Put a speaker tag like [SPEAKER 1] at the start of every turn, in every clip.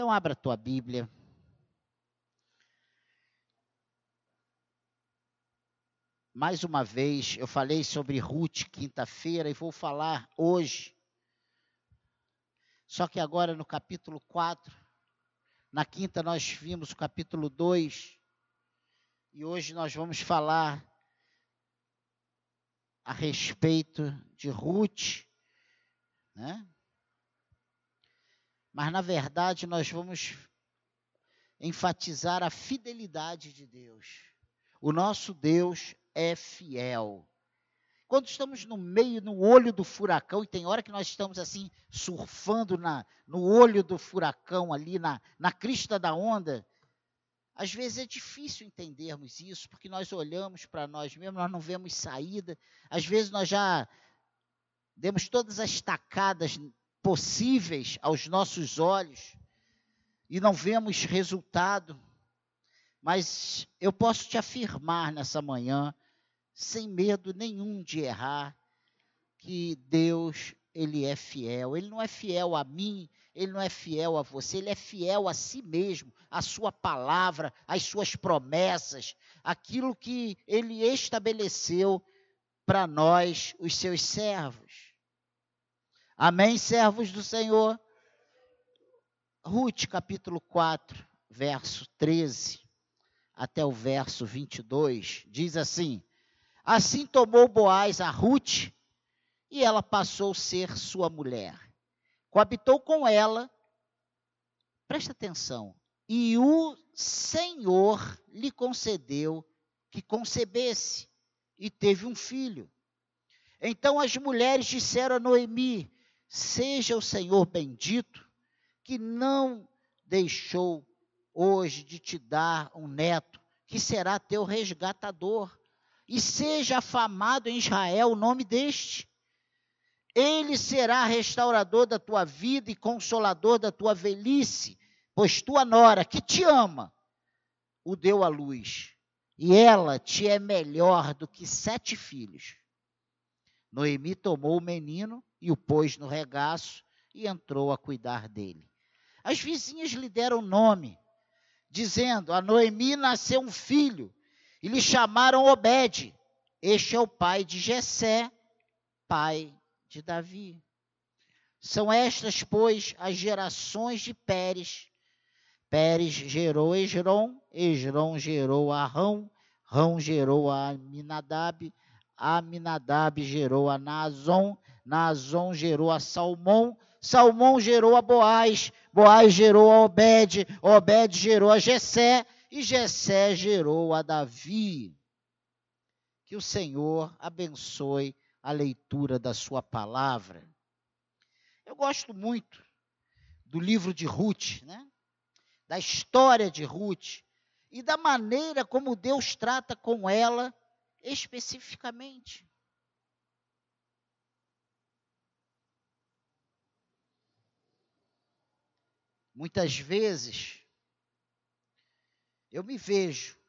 [SPEAKER 1] Então, abra a tua Bíblia. Mais uma vez, eu falei sobre Ruth quinta-feira e vou falar hoje. Só que agora no capítulo 4, na quinta nós vimos o capítulo 2, e hoje nós vamos falar a respeito de Ruth, né? Mas na verdade nós vamos enfatizar a fidelidade de Deus. O nosso Deus é fiel. Quando estamos no meio, no olho do furacão, e tem hora que nós estamos assim, surfando na, no olho do furacão, ali na, na crista da onda, às vezes é difícil entendermos isso, porque nós olhamos para nós mesmos, nós não vemos saída. Às vezes nós já demos todas as tacadas possíveis aos nossos olhos e não vemos resultado. Mas eu posso te afirmar nessa manhã, sem medo nenhum de errar, que Deus, ele é fiel. Ele não é fiel a mim, ele não é fiel a você, ele é fiel a si mesmo, a sua palavra, as suas promessas, aquilo que ele estabeleceu para nós, os seus servos. Amém, servos do Senhor? Ruth, capítulo 4, verso 13 até o verso 22, diz assim: Assim tomou Boaz a Ruth, e ela passou a ser sua mulher. Coabitou com ela, presta atenção, e o Senhor lhe concedeu que concebesse, e teve um filho. Então as mulheres disseram a Noemi: Seja o Senhor bendito, que não deixou hoje de te dar um neto, que será teu resgatador. E seja afamado em Israel o nome deste. Ele será restaurador da tua vida e consolador da tua velhice, pois tua nora, que te ama, o deu à luz, e ela te é melhor do que sete filhos. Noemi tomou o menino e o pôs no regaço e entrou a cuidar dele. As vizinhas lhe deram nome, dizendo: A Noemi nasceu um filho, e lhe chamaram Obed. Este é o pai de Jessé, pai de Davi. São estas, pois, as gerações de Pérez. Pérez gerou Esron, Esron gerou Arão, Rão gerou a Aminadab, Aminadab gerou a Nazon, Nazon gerou a Salmão, Salmão gerou a Boaz, Boaz gerou a Obed, Obed gerou a Jessé, e Jessé gerou a Davi. Que o Senhor abençoe a leitura da sua palavra. Eu gosto muito do livro de Ruth, né? da história de Ruth e da maneira como Deus trata com ela especificamente. Muitas vezes eu me vejo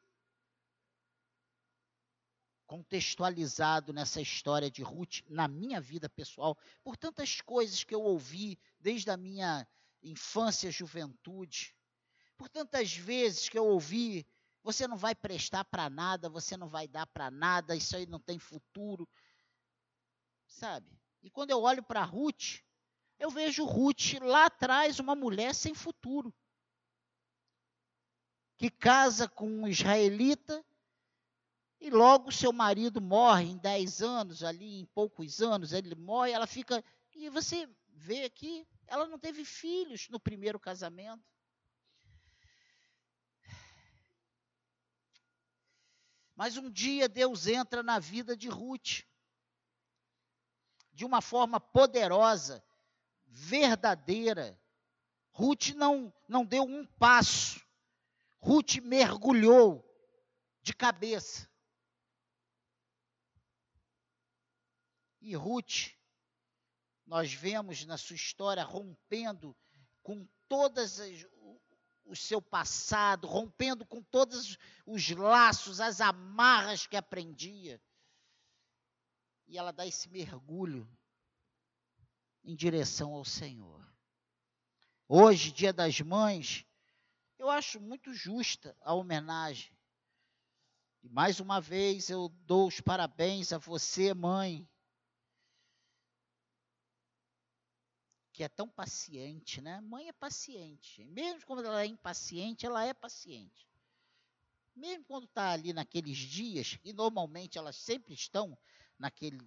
[SPEAKER 1] contextualizado nessa história de Ruth na minha vida pessoal, por tantas coisas que eu ouvi desde a minha infância juventude, por tantas vezes que eu ouvi você não vai prestar para nada, você não vai dar para nada, isso aí não tem futuro. Sabe? E quando eu olho para Ruth, eu vejo Ruth lá atrás uma mulher sem futuro. Que casa com um israelita e logo seu marido morre em 10 anos, ali em poucos anos, ele morre, ela fica. E você vê aqui, ela não teve filhos no primeiro casamento. Mas um dia Deus entra na vida de Ruth, de uma forma poderosa, verdadeira. Ruth não, não deu um passo, Ruth mergulhou de cabeça. E Ruth, nós vemos na sua história rompendo com todas as, o seu passado, rompendo com todos os laços, as amarras que aprendia. E ela dá esse mergulho em direção ao Senhor. hoje, Dia das Mães, eu acho muito justa a homenagem. E mais uma vez eu dou os parabéns a você, mãe, que é tão paciente, né? Mãe é paciente. Mesmo quando ela é impaciente, ela é paciente. Mesmo quando está ali naqueles dias, e normalmente elas sempre estão naquele,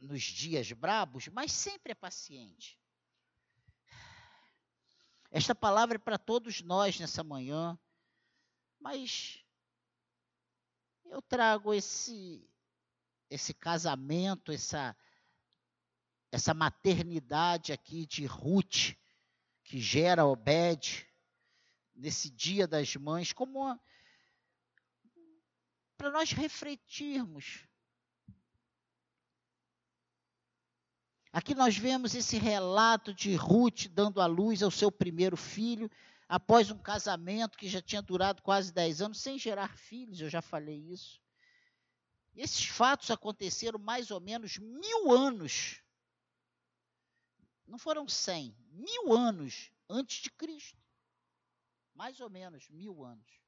[SPEAKER 1] nos dias brabos, mas sempre é paciente. Esta palavra é para todos nós nessa manhã, mas eu trago esse esse casamento, essa essa maternidade aqui de Ruth que gera Obed nesse dia das mães como para nós refletirmos Aqui nós vemos esse relato de Ruth dando à luz ao seu primeiro filho, após um casamento que já tinha durado quase 10 anos, sem gerar filhos, eu já falei isso. Esses fatos aconteceram mais ou menos mil anos. Não foram cem, mil anos antes de Cristo. Mais ou menos mil anos.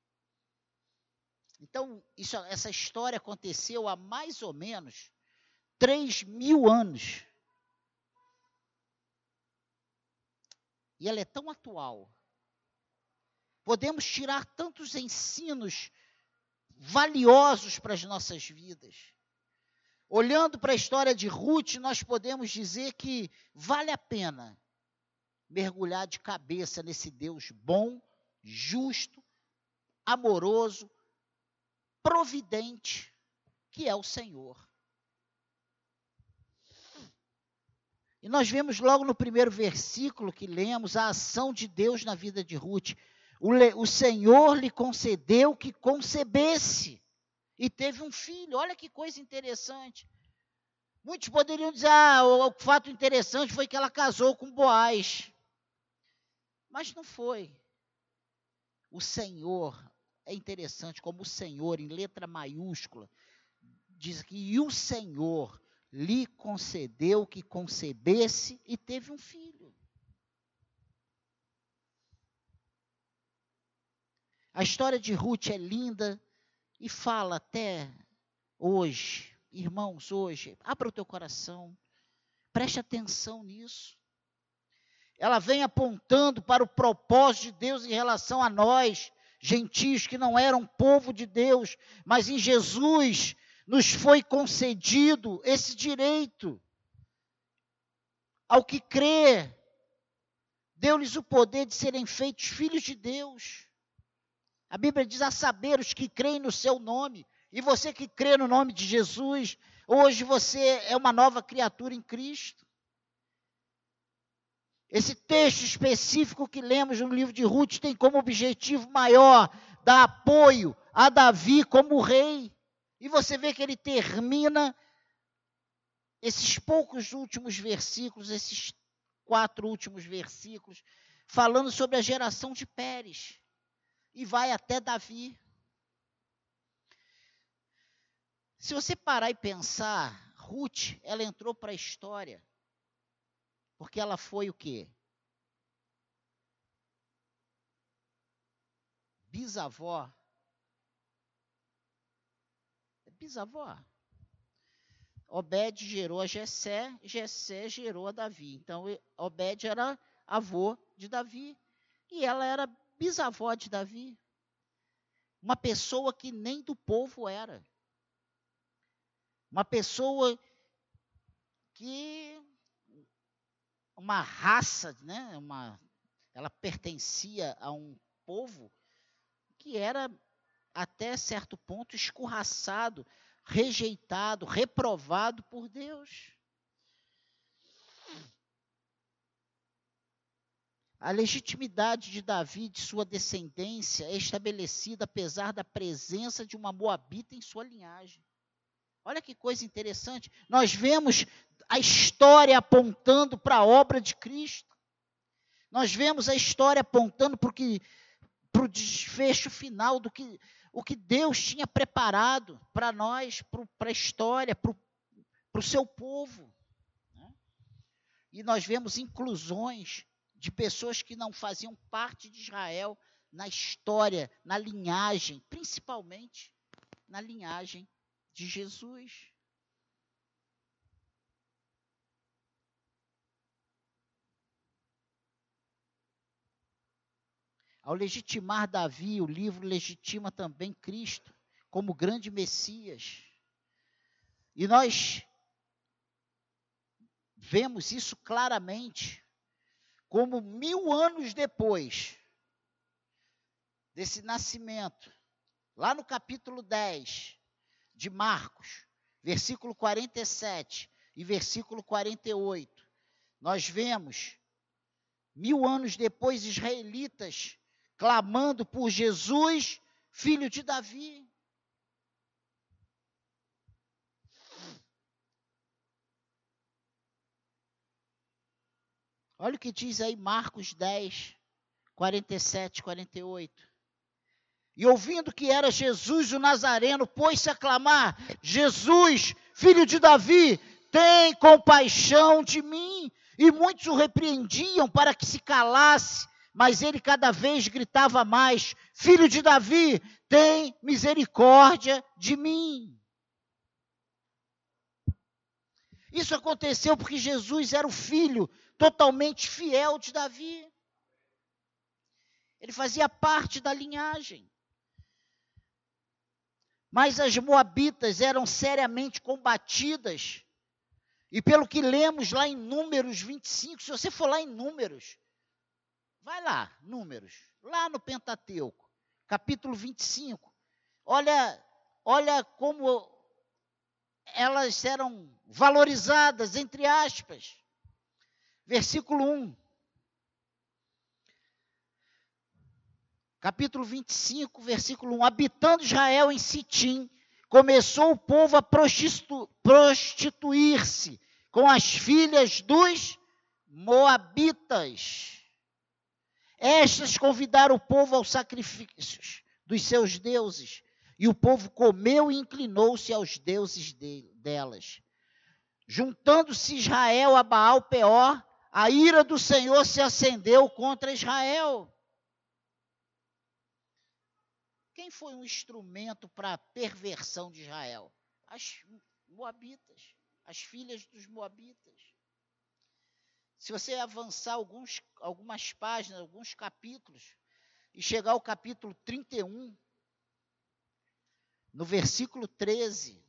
[SPEAKER 1] Então, isso, essa história aconteceu há mais ou menos três mil anos. E ela é tão atual. Podemos tirar tantos ensinos valiosos para as nossas vidas. Olhando para a história de Ruth, nós podemos dizer que vale a pena mergulhar de cabeça nesse Deus bom, justo, amoroso, providente, que é o Senhor. E nós vemos logo no primeiro versículo que lemos a ação de Deus na vida de Ruth. O, o Senhor lhe concedeu que concebesse e teve um filho. Olha que coisa interessante. Muitos poderiam dizer: ah, o, o fato interessante foi que ela casou com Boaz. Mas não foi. O Senhor, é interessante como o Senhor, em letra maiúscula, diz que e o Senhor lhe concedeu que concebesse e teve um filho. A história de Ruth é linda e fala até hoje, irmãos, hoje, abra o teu coração, preste atenção nisso. Ela vem apontando para o propósito de Deus em relação a nós, gentios que não eram povo de Deus, mas em Jesus nos foi concedido esse direito. Ao que crê, deu-lhes o poder de serem feitos filhos de Deus. A Bíblia diz a saber os que creem no seu nome. E você que crê no nome de Jesus, hoje você é uma nova criatura em Cristo. Esse texto específico que lemos no livro de Ruth tem como objetivo maior dar apoio a Davi como rei. E você vê que ele termina esses poucos últimos versículos, esses quatro últimos versículos, falando sobre a geração de Pérez. E vai até Davi. Se você parar e pensar, Ruth, ela entrou para a história. Porque ela foi o quê? Bisavó bisavó. Obed gerou a Jessé, Jessé gerou a Davi. Então, Obed era avô de Davi. E ela era bisavó de Davi. Uma pessoa que nem do povo era. Uma pessoa que uma raça, né, uma ela pertencia a um povo que era até certo ponto, escorraçado, rejeitado, reprovado por Deus. A legitimidade de Davi, de sua descendência, é estabelecida apesar da presença de uma moabita em sua linhagem. Olha que coisa interessante. Nós vemos a história apontando para a obra de Cristo. Nós vemos a história apontando para o desfecho final do que o que Deus tinha preparado para nós, para a história, para o seu povo. Né? E nós vemos inclusões de pessoas que não faziam parte de Israel na história, na linhagem, principalmente na linhagem de Jesus. Ao legitimar Davi, o livro legitima também Cristo como grande Messias. E nós vemos isso claramente, como mil anos depois desse nascimento, lá no capítulo 10 de Marcos, versículo 47 e versículo 48, nós vemos, mil anos depois, israelitas clamando por Jesus, filho de Davi. Olha o que diz aí Marcos 10, 47, 48. E ouvindo que era Jesus o Nazareno, pôs-se a clamar: Jesus, filho de Davi, tem compaixão de mim. E muitos o repreendiam para que se calasse mas ele cada vez gritava mais: Filho de Davi, tem misericórdia de mim. Isso aconteceu porque Jesus era o filho totalmente fiel de Davi. Ele fazia parte da linhagem. Mas as moabitas eram seriamente combatidas. E pelo que lemos lá em Números 25, se você for lá em Números, Vai lá, números, lá no Pentateuco, capítulo 25. Olha, olha como elas eram valorizadas, entre aspas. Versículo 1. Capítulo 25, versículo 1. Habitando Israel em Sitim, começou o povo a prostitu prostituir-se com as filhas dos Moabitas estas convidaram o povo aos sacrifícios dos seus deuses, e o povo comeu e inclinou-se aos deuses de, delas. Juntando-se Israel a Baal Peor, a ira do Senhor se acendeu contra Israel. Quem foi um instrumento para a perversão de Israel? As Moabitas, as filhas dos Moabitas. Se você avançar alguns, algumas páginas, alguns capítulos, e chegar ao capítulo 31, no versículo 13,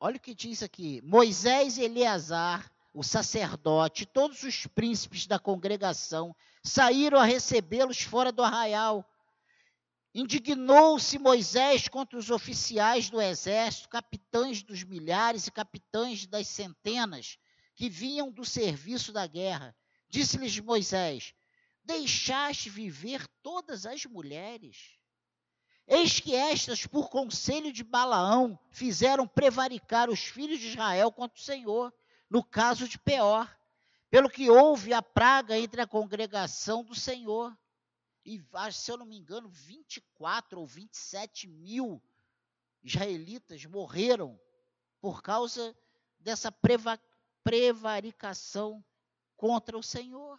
[SPEAKER 1] Olha o que diz aqui: Moisés e Eleazar o sacerdote, todos os príncipes da congregação saíram a recebê-los fora do arraial. Indignou-se Moisés contra os oficiais do exército, capitães dos milhares e capitães das centenas que vinham do serviço da guerra. Disse-lhes Moisés: Deixaste viver todas as mulheres. Eis que estas, por conselho de Balaão, fizeram prevaricar os filhos de Israel contra o Senhor no caso de Peor, pelo que houve a praga entre a congregação do Senhor. E, se eu não me engano, 24 ou 27 mil israelitas morreram por causa dessa preva, prevaricação contra o Senhor.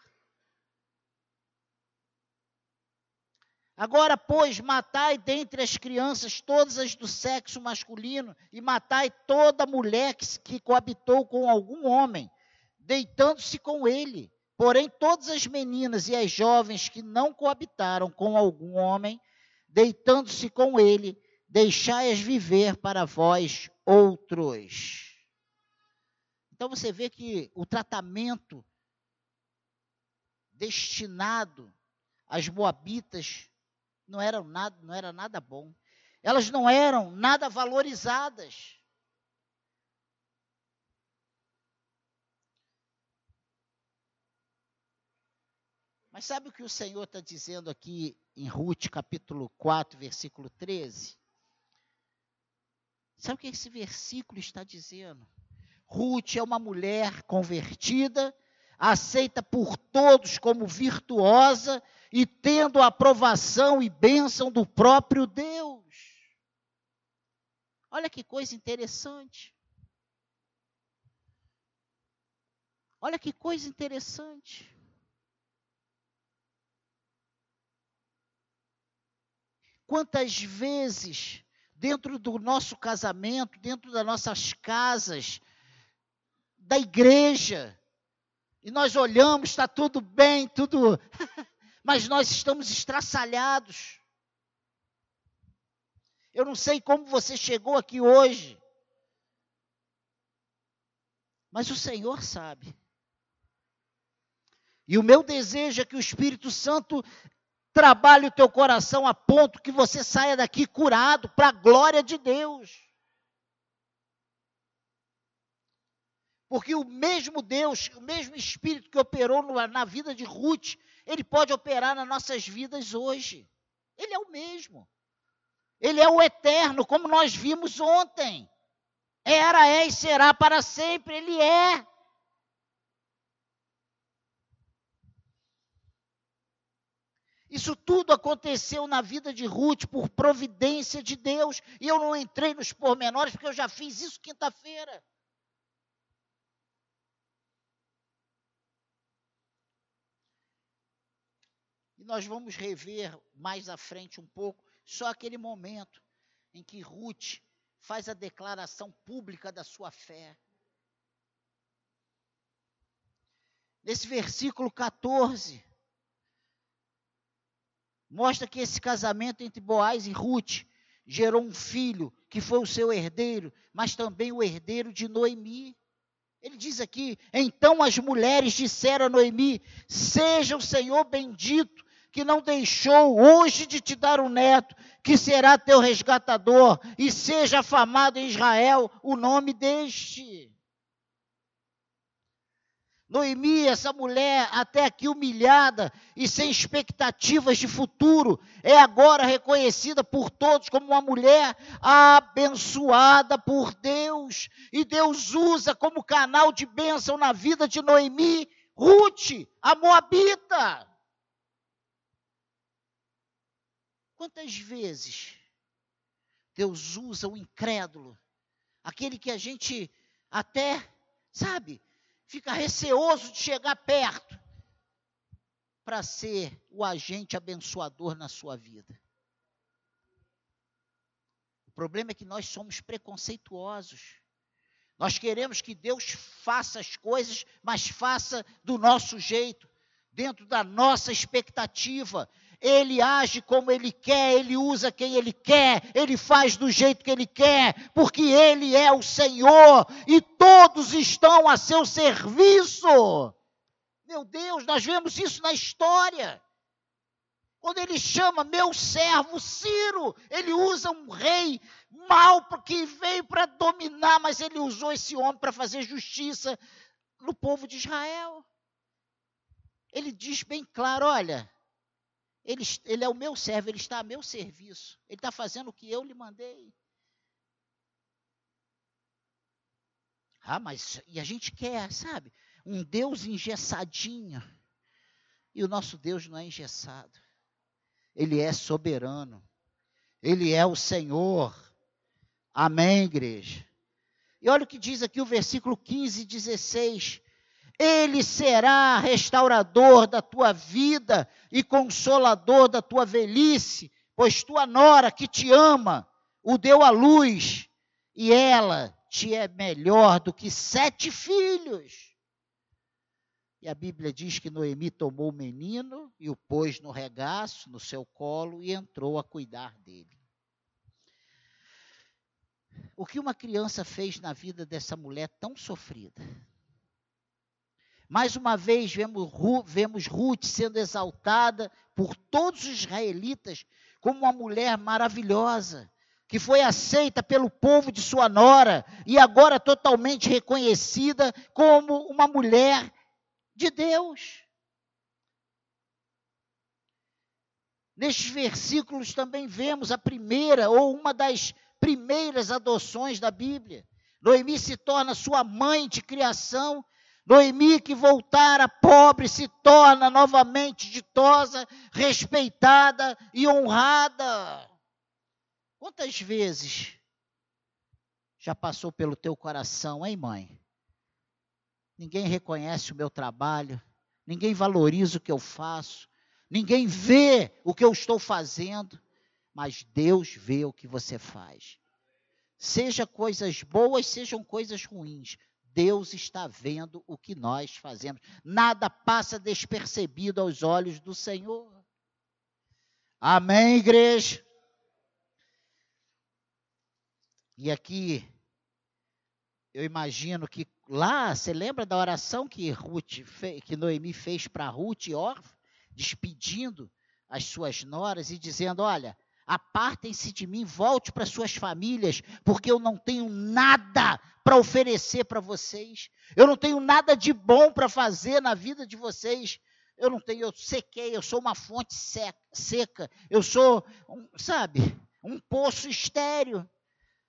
[SPEAKER 1] Agora, pois, matai dentre as crianças todas as do sexo masculino, e matai toda mulher que, que coabitou com algum homem, deitando-se com ele. Porém, todas as meninas e as jovens que não coabitaram com algum homem, deitando-se com ele, deixai-as viver para vós outros. Então você vê que o tratamento destinado às moabitas não eram nada, não era nada bom. Elas não eram nada valorizadas. Mas sabe o que o Senhor está dizendo aqui em Ruth, capítulo 4, versículo 13? Sabe o que esse versículo está dizendo? Ruth é uma mulher convertida, aceita por todos como virtuosa e tendo a aprovação e bênção do próprio Deus. Olha que coisa interessante. Olha que coisa interessante. Quantas vezes, dentro do nosso casamento, dentro das nossas casas, da igreja, e nós olhamos, está tudo bem, tudo. Mas nós estamos estraçalhados. Eu não sei como você chegou aqui hoje. Mas o Senhor sabe. E o meu desejo é que o Espírito Santo trabalhe o teu coração a ponto que você saia daqui curado para a glória de Deus. Porque o mesmo Deus, o mesmo Espírito que operou na vida de Ruth, ele pode operar nas nossas vidas hoje. Ele é o mesmo. Ele é o eterno, como nós vimos ontem. Era, é e será para sempre. Ele é. Isso tudo aconteceu na vida de Ruth por providência de Deus. E eu não entrei nos pormenores, porque eu já fiz isso quinta-feira. E nós vamos rever mais à frente um pouco, só aquele momento em que Ruth faz a declaração pública da sua fé. Nesse versículo 14, mostra que esse casamento entre Boaz e Ruth gerou um filho que foi o seu herdeiro, mas também o herdeiro de Noemi. Ele diz aqui: então as mulheres disseram a Noemi: Seja o Senhor bendito, que não deixou hoje de te dar um neto, que será teu resgatador, e seja afamado em Israel o nome deste. Noemi, essa mulher até aqui humilhada e sem expectativas de futuro, é agora reconhecida por todos como uma mulher abençoada por Deus. E Deus usa como canal de bênção na vida de Noemi, Ruth, a Moabita. Quantas vezes Deus usa o incrédulo, aquele que a gente até, sabe, fica receoso de chegar perto para ser o agente abençoador na sua vida. O problema é que nós somos preconceituosos. Nós queremos que Deus faça as coisas, mas faça do nosso jeito, dentro da nossa expectativa. Ele age como ele quer, ele usa quem ele quer, ele faz do jeito que ele quer, porque ele é o Senhor e todos estão a seu serviço. Meu Deus, nós vemos isso na história. Quando ele chama meu servo Ciro, ele usa um rei mau que veio para dominar, mas ele usou esse homem para fazer justiça no povo de Israel. Ele diz bem claro: olha, ele, ele é o meu servo, ele está a meu serviço. Ele está fazendo o que eu lhe mandei. Ah, mas e a gente quer, sabe? Um Deus engessadinho. E o nosso Deus não é engessado. Ele é soberano. Ele é o Senhor. Amém, igreja? E olha o que diz aqui o versículo 15 e 16. Ele será restaurador da tua vida e consolador da tua velhice, pois tua nora que te ama o deu à luz e ela te é melhor do que sete filhos. E a Bíblia diz que Noemi tomou o menino e o pôs no regaço, no seu colo e entrou a cuidar dele. O que uma criança fez na vida dessa mulher tão sofrida? Mais uma vez vemos, vemos Ruth sendo exaltada por todos os israelitas como uma mulher maravilhosa, que foi aceita pelo povo de sua nora e agora totalmente reconhecida como uma mulher de Deus. Nestes versículos também vemos a primeira ou uma das primeiras adoções da Bíblia. Noemi se torna sua mãe de criação Noemi que voltara pobre se torna novamente ditosa, respeitada e honrada. Quantas vezes já passou pelo teu coração, hein, mãe? Ninguém reconhece o meu trabalho, ninguém valoriza o que eu faço, ninguém vê o que eu estou fazendo, mas Deus vê o que você faz. Seja coisas boas, sejam coisas ruins, Deus está vendo o que nós fazemos. Nada passa despercebido aos olhos do Senhor. Amém, igreja? E aqui, eu imagino que lá, você lembra da oração que, Ruth, que Noemi fez para Ruth e Orfa, despedindo as suas noras e dizendo: Olha, apartem-se de mim, volte para suas famílias, porque eu não tenho nada para oferecer para vocês. Eu não tenho nada de bom para fazer na vida de vocês. Eu não tenho, eu sequei, eu sou uma fonte seca, eu sou, sabe, um poço estéreo.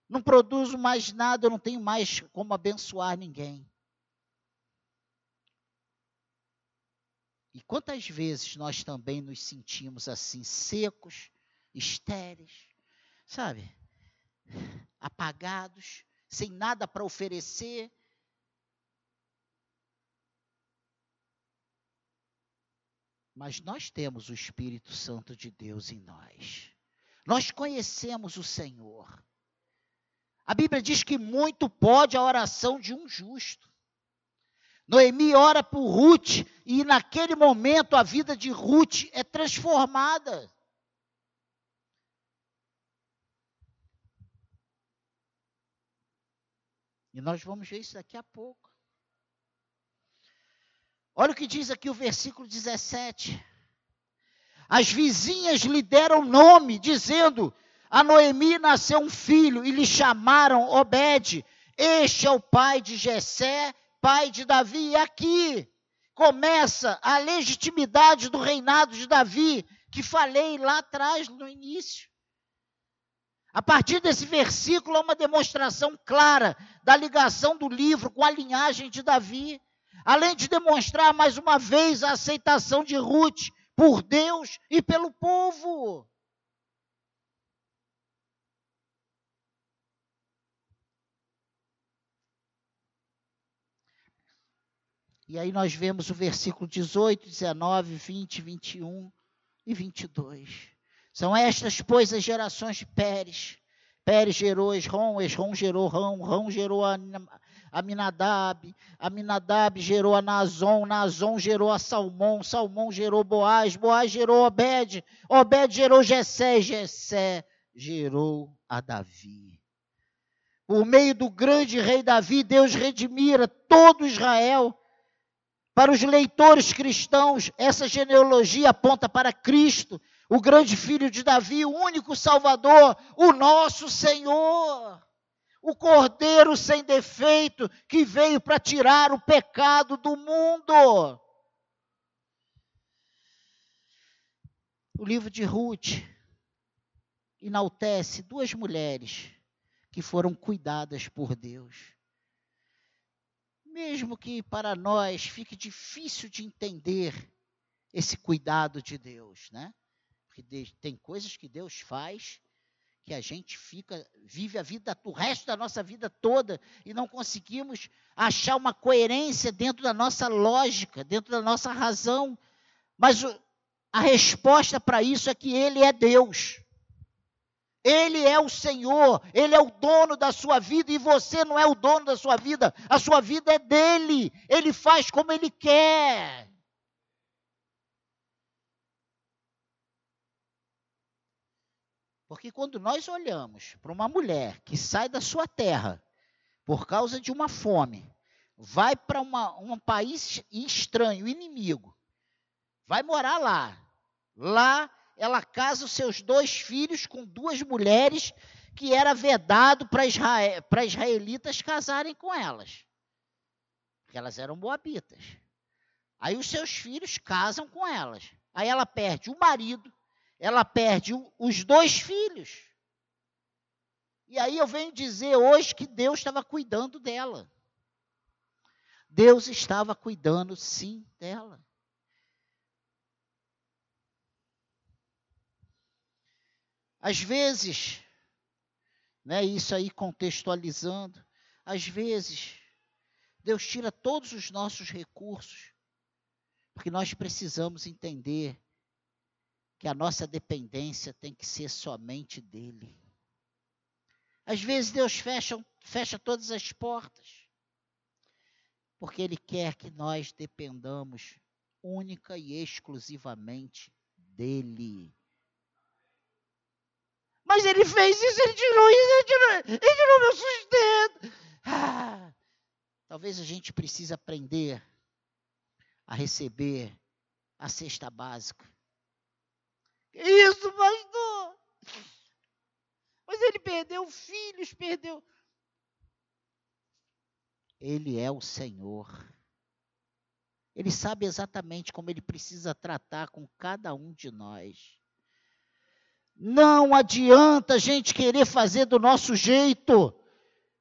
[SPEAKER 1] Não produzo mais nada, eu não tenho mais como abençoar ninguém. E quantas vezes nós também nos sentimos assim, secos, estéreis, sabe? Apagados, sem nada para oferecer. Mas nós temos o Espírito Santo de Deus em nós. Nós conhecemos o Senhor. A Bíblia diz que muito pode a oração de um justo. Noemi ora por Ruth e naquele momento a vida de Ruth é transformada. E nós vamos ver isso daqui a pouco. Olha o que diz aqui o versículo 17. As vizinhas lhe deram nome, dizendo: A Noemi nasceu um filho, e lhe chamaram Obed. Este é o pai de Jessé, pai de Davi. E aqui começa a legitimidade do reinado de Davi, que falei lá atrás, no início. A partir desse versículo, há uma demonstração clara da ligação do livro com a linhagem de Davi, além de demonstrar mais uma vez a aceitação de Ruth por Deus e pelo povo. E aí nós vemos o versículo 18, 19, 20, 21 e 22. São estas, pois, as gerações de Pérez. Pérez gerou Esrom, Esrom gerou Rão, Rão gerou Aminadab, Aminadab gerou a Nazon, Nazon gerou a Salmão, Salmão gerou Boaz, Boaz gerou Obed, Obed gerou Jessé, Jessé gerou a Davi. Por meio do grande rei Davi, Deus redimira todo Israel. Para os leitores cristãos, essa genealogia aponta para Cristo, o grande filho de Davi, o único Salvador, o nosso Senhor, o Cordeiro sem defeito que veio para tirar o pecado do mundo. O livro de Ruth enaltece duas mulheres que foram cuidadas por Deus. Mesmo que para nós fique difícil de entender esse cuidado de Deus, né? Porque tem coisas que Deus faz que a gente fica, vive a vida, o resto da nossa vida toda e não conseguimos achar uma coerência dentro da nossa lógica, dentro da nossa razão. Mas a resposta para isso é que Ele é Deus. Ele é o Senhor, Ele é o dono da sua vida e você não é o dono da sua vida, a sua vida é dele, Ele faz como Ele quer. Porque quando nós olhamos para uma mulher que sai da sua terra por causa de uma fome, vai para um país estranho, inimigo, vai morar lá. Lá ela casa os seus dois filhos com duas mulheres que era vedado para Israel, israelitas casarem com elas. Porque elas eram moabitas. Aí os seus filhos casam com elas. Aí ela perde o marido, ela perde os dois filhos. E aí eu venho dizer hoje que Deus estava cuidando dela. Deus estava cuidando sim dela. Às vezes, né, isso aí contextualizando, às vezes, Deus tira todos os nossos recursos, porque nós precisamos entender que a nossa dependência tem que ser somente dEle. Às vezes Deus fecha, fecha todas as portas, porque Ele quer que nós dependamos única e exclusivamente dEle. Mas ele fez isso, ele tirou isso, ele tirou, ele tirou meu sustento. Ah, talvez a gente precise aprender a receber a cesta básica. Isso, pastor? Mas ele perdeu filhos, perdeu. Ele é o Senhor. Ele sabe exatamente como ele precisa tratar com cada um de nós. Não adianta a gente querer fazer do nosso jeito,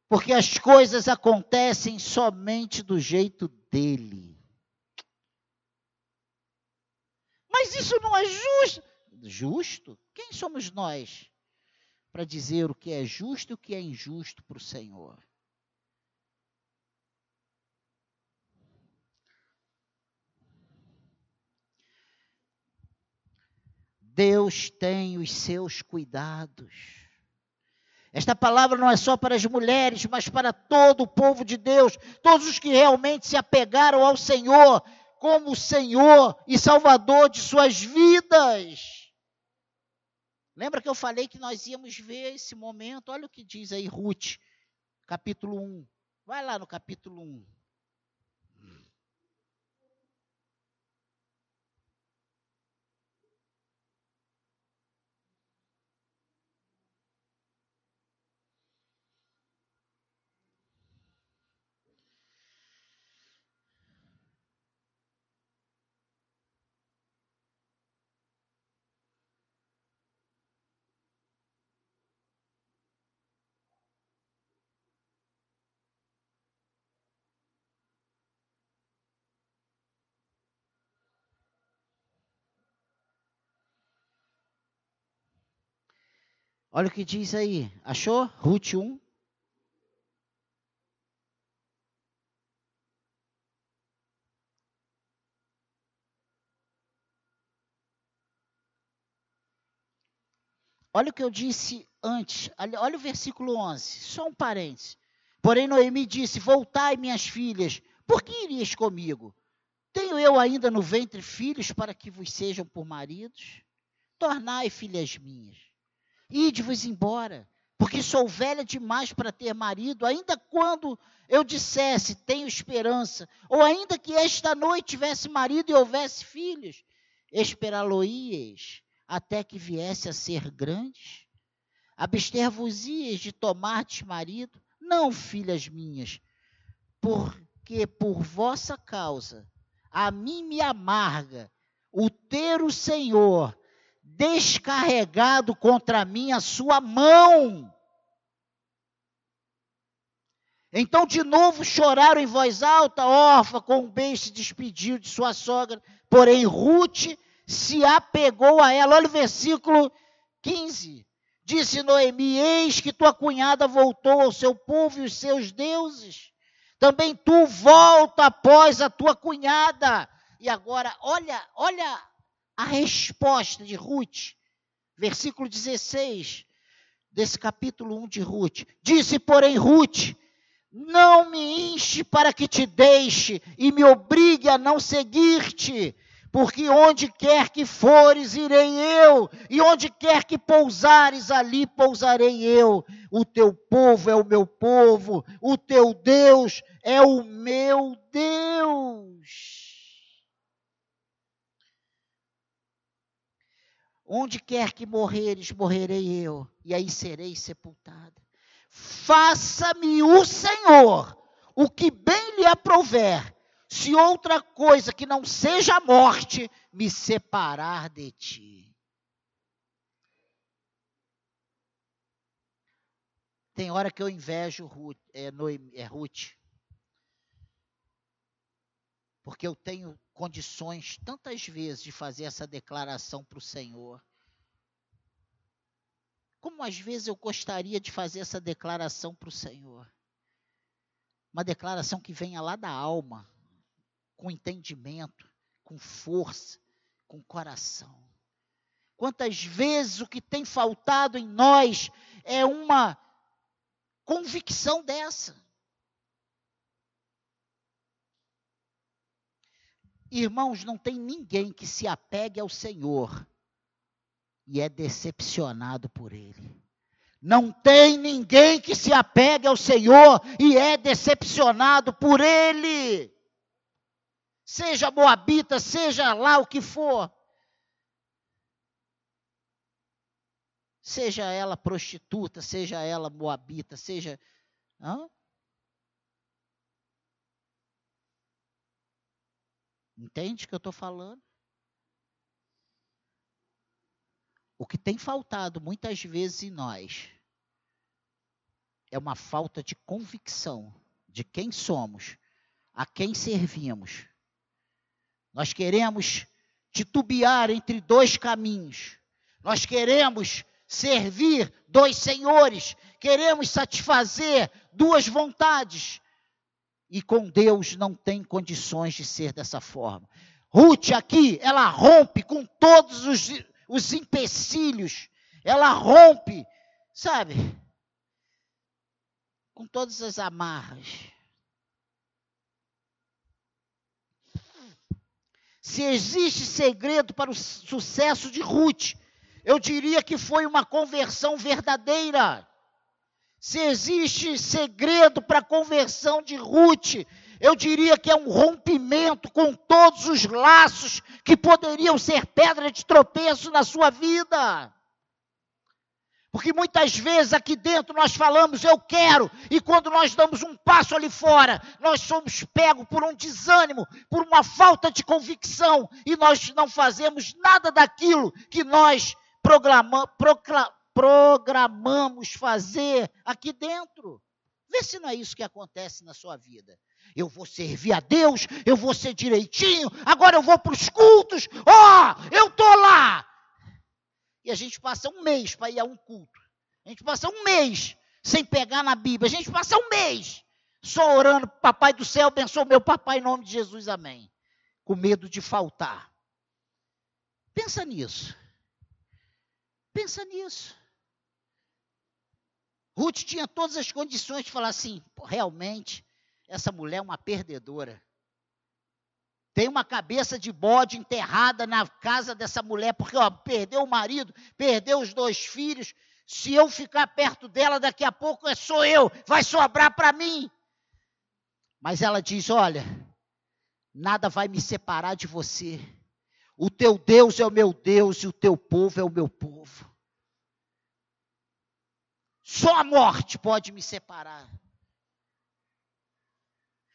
[SPEAKER 1] porque as coisas acontecem somente do jeito dele. Mas isso não é justo. Justo? Quem somos nós para dizer o que é justo e o que é injusto para o Senhor? Deus tem os seus cuidados. Esta palavra não é só para as mulheres, mas para todo o povo de Deus, todos os que realmente se apegaram ao Senhor como Senhor e Salvador de suas vidas. Lembra que eu falei que nós íamos ver esse momento? Olha o que diz aí Ruth, capítulo 1. Vai lá no capítulo 1. Olha o que diz aí. Achou? Ruth 1. Olha o que eu disse antes. Olha o versículo 11. Só um parênteses. Porém, Noemi disse: Voltai, minhas filhas, por que irias comigo? Tenho eu ainda no ventre filhos para que vos sejam por maridos? Tornai filhas minhas. Ide-vos embora, porque sou velha demais para ter marido, ainda quando eu dissesse, tenho esperança, ou ainda que esta noite tivesse marido e houvesse filhos, esperá-lo-ias até que viesse a ser grandes? Abster-vos-ias de tomar-te marido? Não, filhas minhas, porque por vossa causa a mim me amarga o ter o Senhor descarregado contra mim a sua mão. Então de novo choraram em voz alta, órfã com um beijo se despediu de sua sogra, porém Ruth se apegou a ela. Olha o versículo 15. Disse Noemi: Eis que tua cunhada voltou ao seu povo e os seus deuses. Também tu volta após a tua cunhada. E agora, olha, olha a resposta de Ruth, versículo 16 desse capítulo 1 de Ruth. Disse, porém, Ruth: Não me enche para que te deixe e me obrigue a não seguir-te, porque onde quer que fores, irei eu, e onde quer que pousares, ali pousarei eu. O teu povo é o meu povo, o teu Deus é o meu Deus. Onde quer que morreres, morrerei eu, e aí serei sepultada. Faça-me o Senhor o que bem lhe aprouver, se outra coisa que não seja a morte me separar de ti. Tem hora que eu invejo Ruth, é, Noemi, é Ruth. Porque eu tenho condições tantas vezes de fazer essa declaração para o Senhor. Como às vezes eu gostaria de fazer essa declaração para o Senhor. Uma declaração que venha lá da alma, com entendimento, com força, com coração. Quantas vezes o que tem faltado em nós é uma convicção dessa. Irmãos, não tem ninguém que se apegue ao Senhor e é decepcionado por Ele. Não tem ninguém que se apegue ao Senhor e é decepcionado por Ele. Seja moabita, seja lá o que for. Seja ela prostituta, seja ela moabita, seja. Hã? Entende o que eu estou falando? O que tem faltado muitas vezes em nós é uma falta de convicção de quem somos, a quem servimos. Nós queremos titubear entre dois caminhos. Nós queremos servir dois senhores, queremos satisfazer duas vontades. E com Deus não tem condições de ser dessa forma. Ruth aqui, ela rompe com todos os, os empecilhos, ela rompe, sabe, com todas as amarras. Se existe segredo para o sucesso de Ruth, eu diria que foi uma conversão verdadeira. Se existe segredo para a conversão de Ruth, eu diria que é um rompimento com todos os laços que poderiam ser pedra de tropeço na sua vida. Porque muitas vezes aqui dentro nós falamos eu quero, e quando nós damos um passo ali fora, nós somos pegos por um desânimo, por uma falta de convicção, e nós não fazemos nada daquilo que nós programamos programamos fazer aqui dentro. Vê se não é isso que acontece na sua vida. Eu vou servir a Deus, eu vou ser direitinho, agora eu vou para os cultos, ó, oh, eu estou lá. E a gente passa um mês para ir a um culto. A gente passa um mês sem pegar na Bíblia. A gente passa um mês só orando, Papai do céu, abençoa meu papai em nome de Jesus, amém. Com medo de faltar. Pensa nisso. Pensa nisso. Ruth tinha todas as condições de falar assim: realmente, essa mulher é uma perdedora. Tem uma cabeça de bode enterrada na casa dessa mulher, porque ó, perdeu o marido, perdeu os dois filhos. Se eu ficar perto dela, daqui a pouco é sou eu, vai sobrar para mim. Mas ela diz: Olha, nada vai me separar de você. O teu Deus é o meu Deus e o teu povo é o meu povo. Só a morte pode me separar.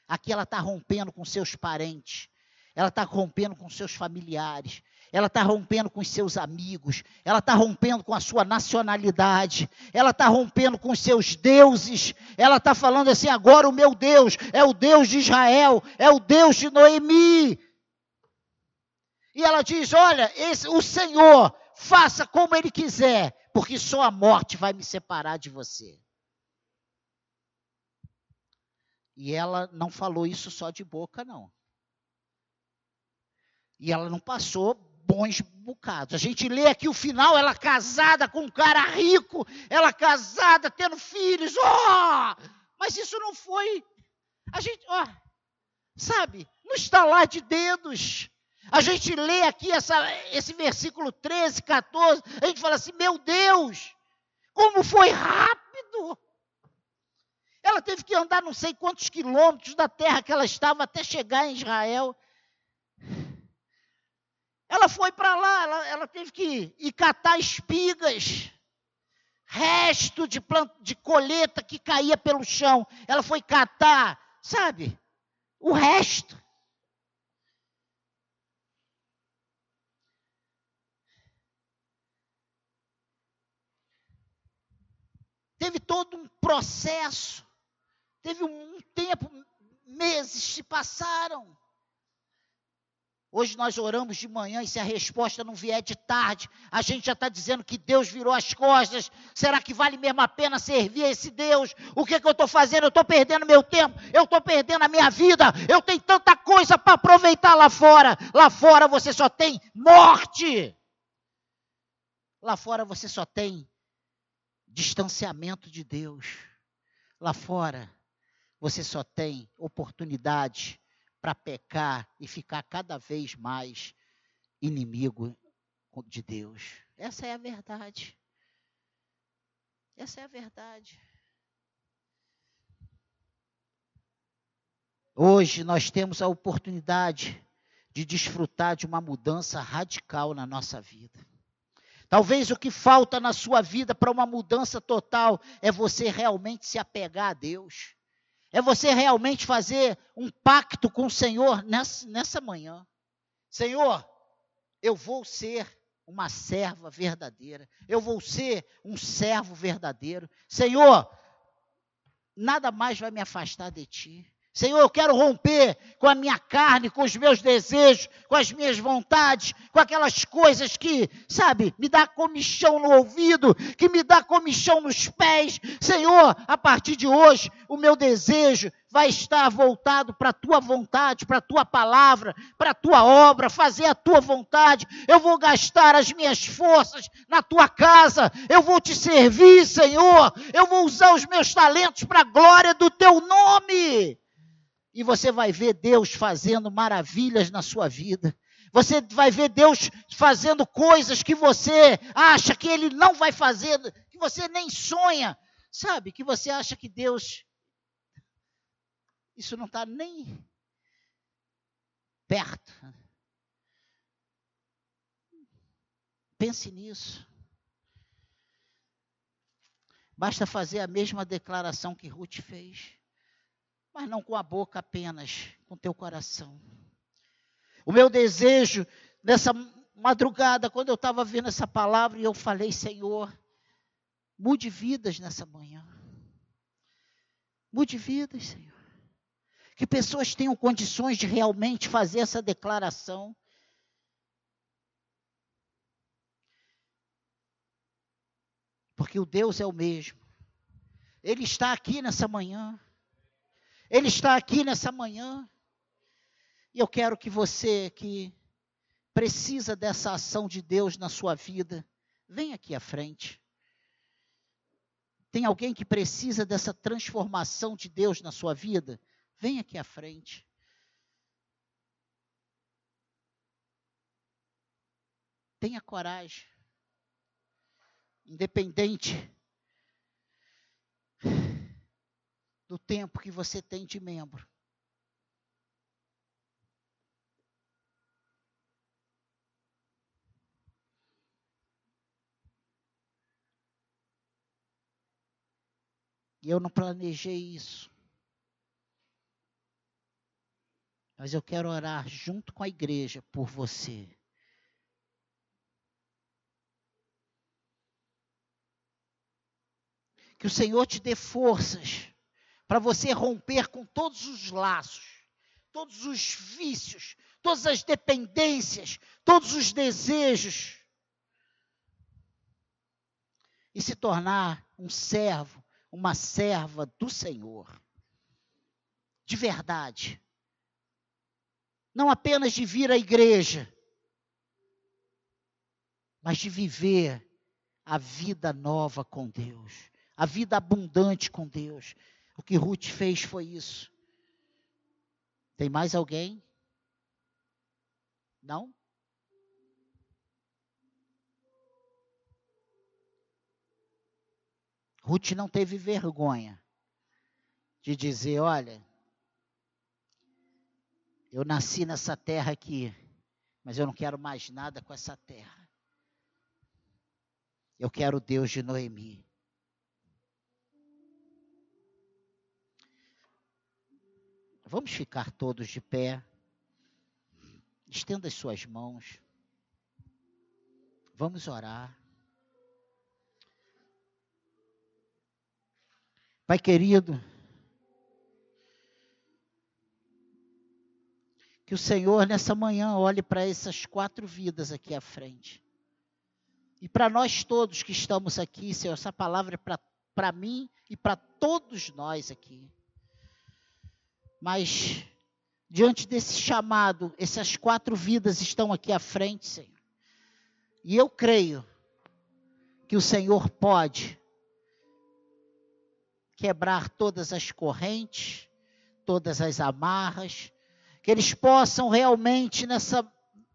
[SPEAKER 1] Aqui ela está rompendo com seus parentes, ela está rompendo com seus familiares, ela está rompendo com seus amigos, ela está rompendo com a sua nacionalidade, ela está rompendo com os seus deuses, ela está falando assim: agora o meu Deus é o Deus de Israel, é o Deus de Noemi. E ela diz: olha, esse, o Senhor faça como Ele quiser, porque só a morte vai me separar de você. E ela não falou isso só de boca, não. E ela não passou bons bocados. A gente lê aqui o final, ela casada com um cara rico, ela casada, tendo filhos. Oh! Mas isso não foi. A gente, ó, oh, sabe, no estalar de dedos. A gente lê aqui essa, esse versículo 13, 14, a gente fala assim: meu Deus, como foi rápido! Ela teve que andar não sei quantos quilômetros da terra que ela estava até chegar em Israel. Ela foi para lá, ela, ela, teve que ir catar espigas, resto de, planta, de colheita que caía pelo chão. Ela foi catar, sabe? O resto. Teve todo um processo, teve um tempo, meses se passaram, Hoje nós oramos de manhã e se a resposta não vier de tarde, a gente já está dizendo que Deus virou as costas. Será que vale mesmo a pena servir a esse Deus? O que, que eu estou fazendo? Eu estou perdendo meu tempo, eu estou perdendo a minha vida, eu tenho tanta coisa para aproveitar lá fora. Lá fora você só tem morte. Lá fora você só tem distanciamento de Deus. Lá fora você só tem oportunidade para pecar e ficar cada vez mais inimigo de Deus. Essa é a verdade. Essa é a verdade. Hoje nós temos a oportunidade de desfrutar de uma mudança radical na nossa vida. Talvez o que falta na sua vida para uma mudança total é você realmente se apegar a Deus. É você realmente fazer um pacto com o Senhor nessa, nessa manhã. Senhor, eu vou ser uma serva verdadeira. Eu vou ser um servo verdadeiro. Senhor, nada mais vai me afastar de ti. Senhor, eu quero romper com a minha carne, com os meus desejos, com as minhas vontades, com aquelas coisas que, sabe, me dá comichão no ouvido, que me dá comichão nos pés. Senhor, a partir de hoje, o meu desejo vai estar voltado para a tua vontade, para a tua palavra, para a tua obra, fazer a tua vontade. Eu vou gastar as minhas forças na tua casa, eu vou te servir, Senhor. Eu vou usar os meus talentos para a glória do teu nome e você vai ver Deus fazendo maravilhas na sua vida. Você vai ver Deus fazendo coisas que você acha que Ele não vai fazer, que você nem sonha. Sabe? Que você acha que Deus. Isso não está nem perto. Pense nisso. Basta fazer a mesma declaração que Ruth fez mas não com a boca apenas, com teu coração. O meu desejo nessa madrugada, quando eu estava vendo essa palavra, e eu falei, Senhor, mude vidas nessa manhã. Mude vidas, Senhor. Que pessoas tenham condições de realmente fazer essa declaração. Porque o Deus é o mesmo. Ele está aqui nessa manhã. Ele está aqui nessa manhã. E eu quero que você que precisa dessa ação de Deus na sua vida, venha aqui à frente. Tem alguém que precisa dessa transformação de Deus na sua vida? Venha aqui à frente. Tenha coragem. Independente do tempo que você tem de membro. E eu não planejei isso. Mas eu quero orar junto com a igreja por você. Que o Senhor te dê forças para você romper com todos os laços, todos os vícios, todas as dependências, todos os desejos e se tornar um servo, uma serva do Senhor. De verdade. Não apenas de vir à igreja, mas de viver a vida nova com Deus, a vida abundante com Deus. O que Ruth fez foi isso. Tem mais alguém? Não? Ruth não teve vergonha de dizer: olha, eu nasci nessa terra aqui, mas eu não quero mais nada com essa terra. Eu quero Deus de Noemi. Vamos ficar todos de pé. Estenda as suas mãos. Vamos orar. Pai querido, Que o Senhor, nessa manhã, olhe para essas quatro vidas aqui à frente. E para nós todos que estamos aqui, Senhor, essa palavra é para mim e para todos nós aqui. Mas, diante desse chamado, essas quatro vidas estão aqui à frente, Senhor. E eu creio que o Senhor pode quebrar todas as correntes, todas as amarras, que eles possam realmente nessa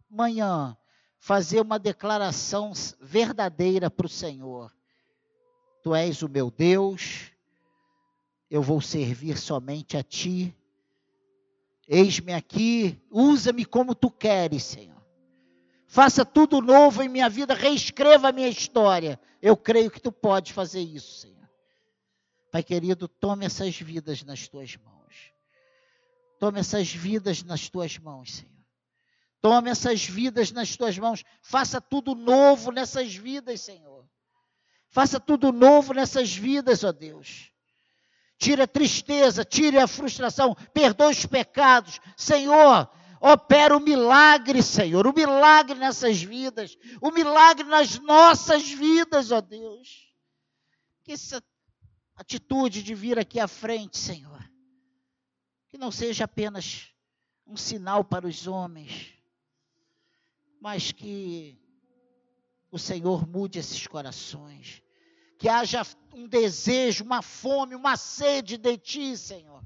[SPEAKER 1] manhã fazer uma declaração verdadeira para o Senhor. Tu és o meu Deus, eu vou servir somente a Ti. Eis-me aqui, usa-me como Tu queres, Senhor. Faça tudo novo em minha vida, reescreva a minha história. Eu creio que Tu pode fazer isso, Senhor. Pai querido, tome essas vidas nas Tuas mãos. Tome essas vidas nas Tuas mãos, Senhor. Tome essas vidas nas tuas mãos. Faça tudo novo nessas vidas, Senhor. Faça tudo novo nessas vidas, ó Deus. Tire a tristeza, tire a frustração, perdoe os pecados. Senhor, opera o milagre, Senhor, o milagre nessas vidas, o milagre nas nossas vidas, ó Deus. Que essa atitude de vir aqui à frente, Senhor, que não seja apenas um sinal para os homens, mas que o Senhor mude esses corações. Que haja um desejo, uma fome, uma sede de Ti, Senhor.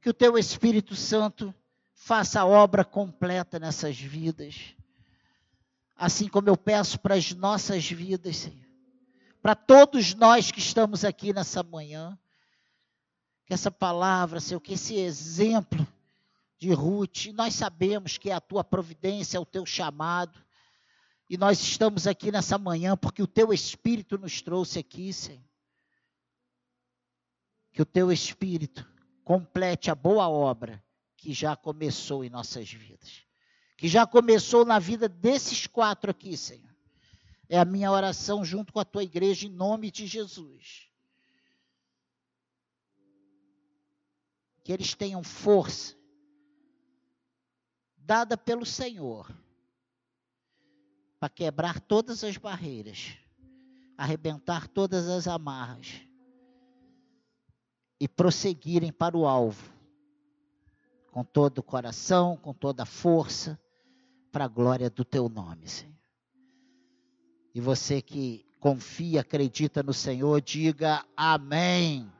[SPEAKER 1] Que o Teu Espírito Santo faça a obra completa nessas vidas. Assim como eu peço para as nossas vidas, Senhor. Para todos nós que estamos aqui nessa manhã. Que essa palavra, Senhor, que esse exemplo de Ruth, nós sabemos que é a tua providência, é o teu chamado. E nós estamos aqui nessa manhã porque o teu Espírito nos trouxe aqui, Senhor. Que o teu Espírito complete a boa obra que já começou em nossas vidas. Que já começou na vida desses quatro aqui, Senhor. É a minha oração junto com a tua igreja em nome de Jesus. Que eles tenham força dada pelo Senhor para quebrar todas as barreiras, arrebentar todas as amarras e prosseguirem para o alvo com todo o coração, com toda a força, para a glória do teu nome, Senhor. E você que confia, acredita no Senhor, diga amém.